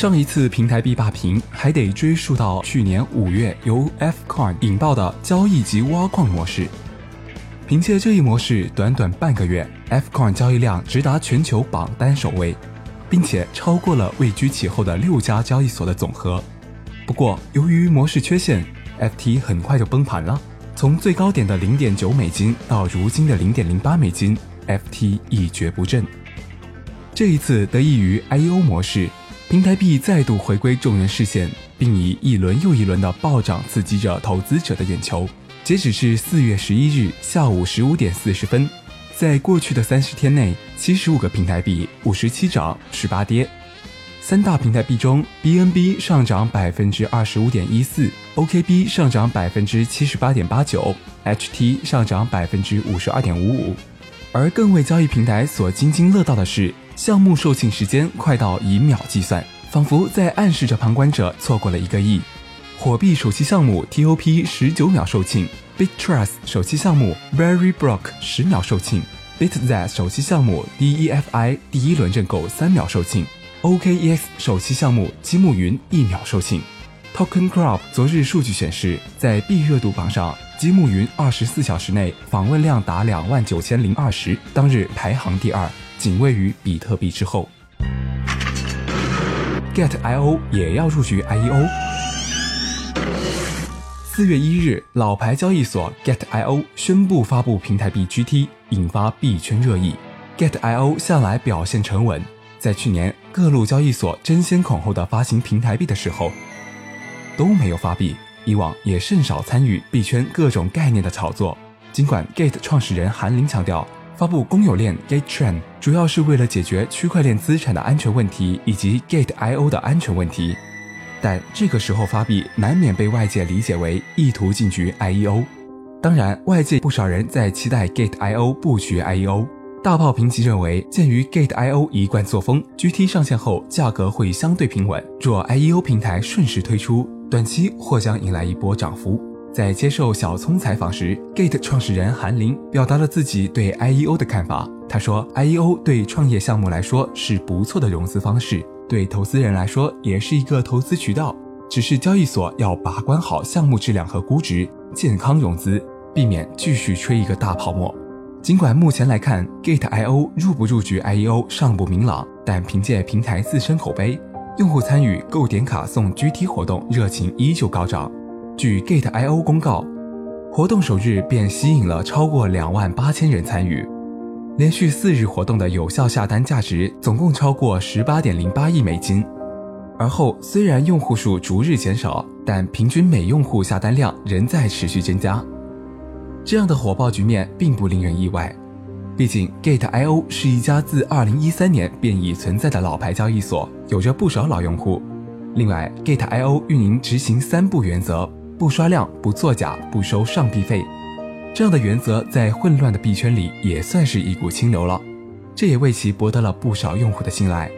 上一次平台币霸屏还得追溯到去年五月由 Fcoin 引爆的交易及挖矿模式。凭借这一模式，短短半个月，Fcoin 交易量直达全球榜单首位，并且超过了位居其后的六家交易所的总和。不过，由于模式缺陷，FT 很快就崩盘了。从最高点的零点九美金到如今的零点零八美金，FT 一蹶不振。这一次得益于 IEO 模式，平台币再度回归众人视线，并以一轮又一轮的暴涨刺激着投资者的眼球。截止至四月十一日下午十五点四十分，在过去的三十天内，七十五个平台币五十七涨十八跌。三大平台币中，BNB 上涨百分之二十五点一四，OKB 上涨百分之七十八点八九，HT 上涨百分之五十二点五五。而更为交易平台所津津乐道的是，项目售罄时间快到以秒计算，仿佛在暗示着旁观者错过了一个亿。火币首期项目 TOP 十九秒售罄，BitTrust 首期项目 Very Block 十秒售罄，BitZ 首期项目 DEFI 第一轮认购三秒售罄。OKEX 首期项目积木云一秒售罄，Token Crop 昨日数据显示，在 B 热度榜上，积木云二十四小时内访问量达两万九千零二十，当日排行第二，仅位于比特币之后。Get.io 也要入局 IEO。四月一日，老牌交易所 Get.io 宣布发布平台币 GT，引发币圈热议。Get.io 向来表现沉稳。在去年各路交易所争先恐后的发行平台币的时候，都没有发币，以往也甚少参与币圈各种概念的炒作。尽管 Gate 创始人韩林强调，发布公有链 Gate Chain 主要是为了解决区块链资产的安全问题以及 Gate IO 的安全问题，但这个时候发币难免被外界理解为意图进局 IEO。当然，外界不少人在期待 Gate IO 布局 IEO。大炮评级认为，鉴于 Gate.io 一贯作风，GT 上线后价格会相对平稳。若 IEO 平台顺势推出，短期或将迎来一波涨幅。在接受小聪采访时，Gate 创始人韩林表达了自己对 IEO 的看法。他说：“IEO 对创业项目来说是不错的融资方式，对投资人来说也是一个投资渠道。只是交易所要把关好项目质量和估值，健康融资，避免继续吹一个大泡沫。”尽管目前来看，Gate.io 入不入局 IEO 尚不明朗，但凭借平台自身口碑，用户参与购点卡送 GT 活动热情依旧高涨。据 Gate.io 公告，活动首日便吸引了超过两万八千人参与，连续四日活动的有效下单价值总共超过十八点零八亿美金。而后虽然用户数逐日减少，但平均每用户下单量仍在持续增加。这样的火爆局面并不令人意外，毕竟 Gate.io 是一家自2013年便已存在的老牌交易所，有着不少老用户。另外，Gate.io 运营执行三不原则：不刷量、不作假、不收上币费。这样的原则在混乱的币圈里也算是一股清流了，这也为其博得了不少用户的信赖。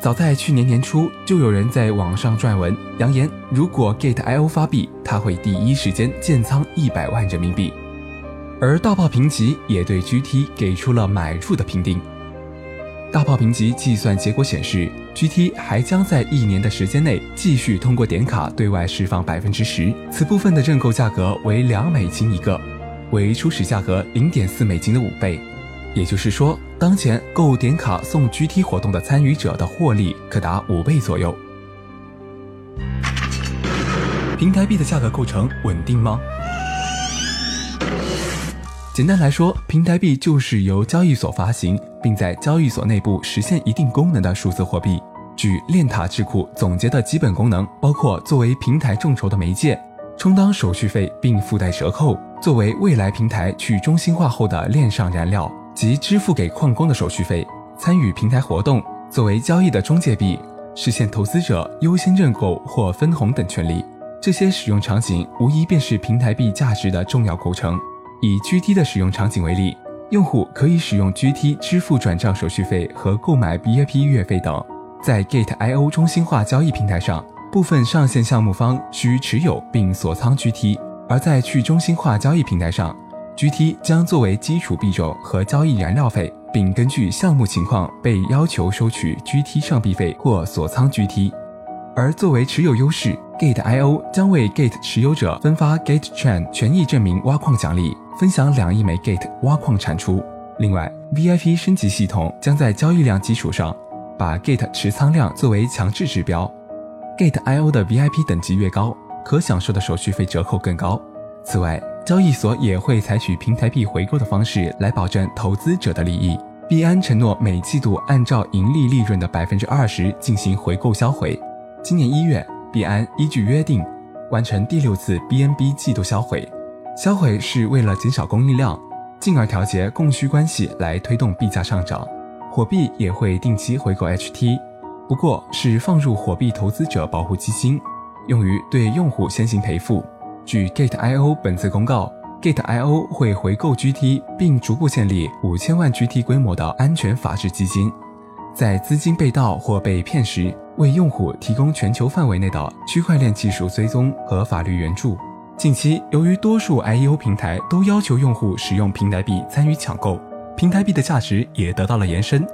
早在去年年初，就有人在网上撰文扬言，如果 Gate.io 发币，他会第一时间建仓一百万人民币。而大炮评级也对 GT 给出了买入的评定。大炮评级计算结果显示，GT 还将在一年的时间内继续通过点卡对外释放百分之十，此部分的认购价格为两美金一个，为初始价格零点四美金的五倍。也就是说，当前购点卡送 GT 活动的参与者的获利可达五倍左右。平台币的价格构成稳定吗？简单来说，平台币就是由交易所发行，并在交易所内部实现一定功能的数字货币。据链塔智库总结的基本功能，包括作为平台众筹的媒介，充当手续费并附带折扣，作为未来平台去中心化后的链上燃料。及支付给矿工的手续费，参与平台活动，作为交易的中介币，实现投资者优先认购或分红等权利。这些使用场景无疑便是平台币价值的重要构成。以 GT 的使用场景为例，用户可以使用 GT 支付转账手续费和购买 BIP 月费等。在 Gate.io 中心化交易平台上，部分上线项目方需持有并锁仓 GT；而在去中心化交易平台上，GT 将作为基础币种和交易燃料费，并根据项目情况被要求收取 GT 上币费或锁仓 GT。而作为持有优势，Gate.io 将为 Gate 持有者分发 Gate Chain 权益证明挖矿奖励，分享两亿枚 Gate 挖矿产出。另外，VIP 升级系统将在交易量基础上，把 Gate 持仓量作为强制指标。Gate.io 的 VIP 等级越高，可享受的手续费折扣更高。此外，交易所也会采取平台币回购的方式来保证投资者的利益。币安承诺每季度按照盈利利润的百分之二十进行回购销毁。今年一月，币安依据约定完成第六次 BNB 季度销毁。销毁是为了减少供应量，进而调节供需关系来推动币价上涨。火币也会定期回购 HT，不过是放入火币投资者保护基金，用于对用户先行赔付。据 Gate.io 本次公告，Gate.io 会回购 GT，并逐步建立五千万 GT 规模的安全法治基金。在资金被盗或被骗时，为用户提供全球范围内的区块链技术追踪和法律援助。近期，由于多数 IEO 平台都要求用户使用平台币参与抢购，平台币的价值也得到了延伸。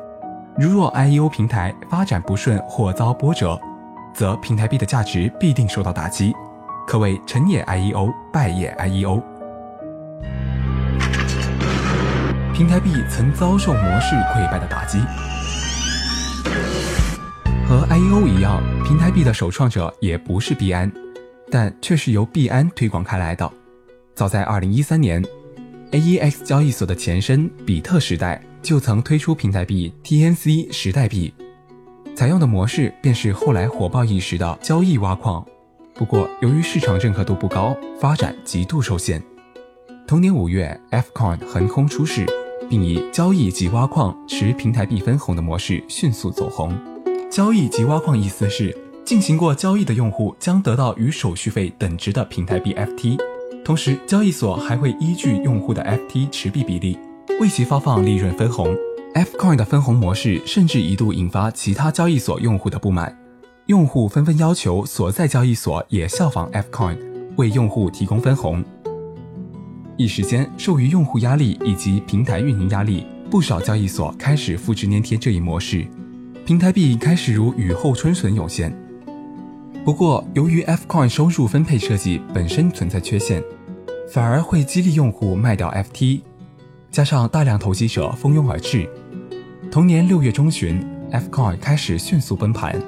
如若 IEO 平台发展不顺或遭波折，则平台币的价值必定受到打击，可谓成也 IEO，败也 IEO。平台币曾遭受模式溃败的打击。和 IEO 一样，平台币的首创者也不是币安，但却是由币安推广开来的。早在2013年，AEX 交易所的前身比特时代就曾推出平台币 TNC 时代币，采用的模式便是后来火爆一时的交易挖矿。不过，由于市场认可度不高，发展极度受限。同年五月，Fcoin 横空出世，并以交易及挖矿持平台币分红的模式迅速走红。交易及挖矿意思是，进行过交易的用户将得到与手续费等值的平台币 FT，同时交易所还会依据用户的 FT 持币比例为其发放利润分红。Fcoin 的分红模式甚至一度引发其他交易所用户的不满，用户纷纷要求所在交易所也效仿 Fcoin，为用户提供分红。一时间，受于用户压力以及平台运营压力，不少交易所开始复制粘贴这一模式。平台币开始如雨后春笋涌现，不过由于 Fcoin 收入分配设计本身存在缺陷，反而会激励用户卖掉 FT，加上大量投机者蜂拥而至，同年六月中旬，Fcoin 开始迅速崩盘。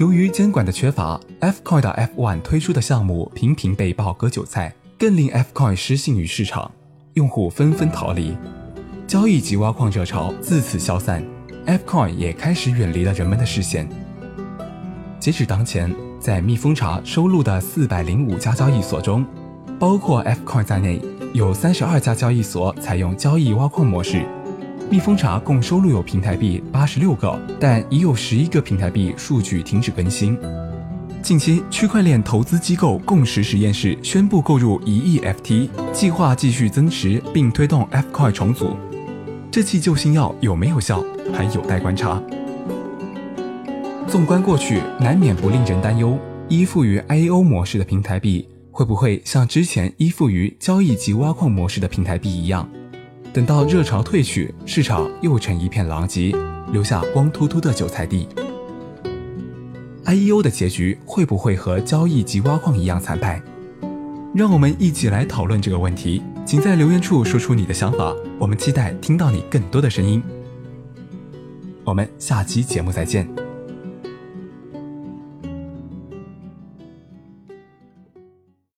由于监管的缺乏，Fcoin 的 F1 推出的项目频频被曝割韭菜，更令 Fcoin 失信于市场，用户纷纷逃离，交易及挖矿热潮自此消散。Fcoin 也开始远离了人们的视线。截止当前，在蜜蜂茶收录的四百零五家交易所中，包括 Fcoin 在内，有三十二家交易所采用交易挖矿模式。蜜蜂茶共收录有平台币八十六个，但已有十一个平台币数据停止更新。近期，区块链投资机构共识实验室宣布购入一亿 FT，计划继续增持并推动 Fcoin 重组。这剂救心药有没有效，还有待观察。纵观过去，难免不令人担忧：依附于 IEO 模式的平台币，会不会像之前依附于交易及挖矿模式的平台币一样，等到热潮退去，市场又成一片狼藉，留下光秃秃的韭菜地？IEO 的结局会不会和交易及挖矿一样惨败？让我们一起来讨论这个问题。请在留言处说出你的想法，我们期待听到你更多的声音。我们下期节目再见。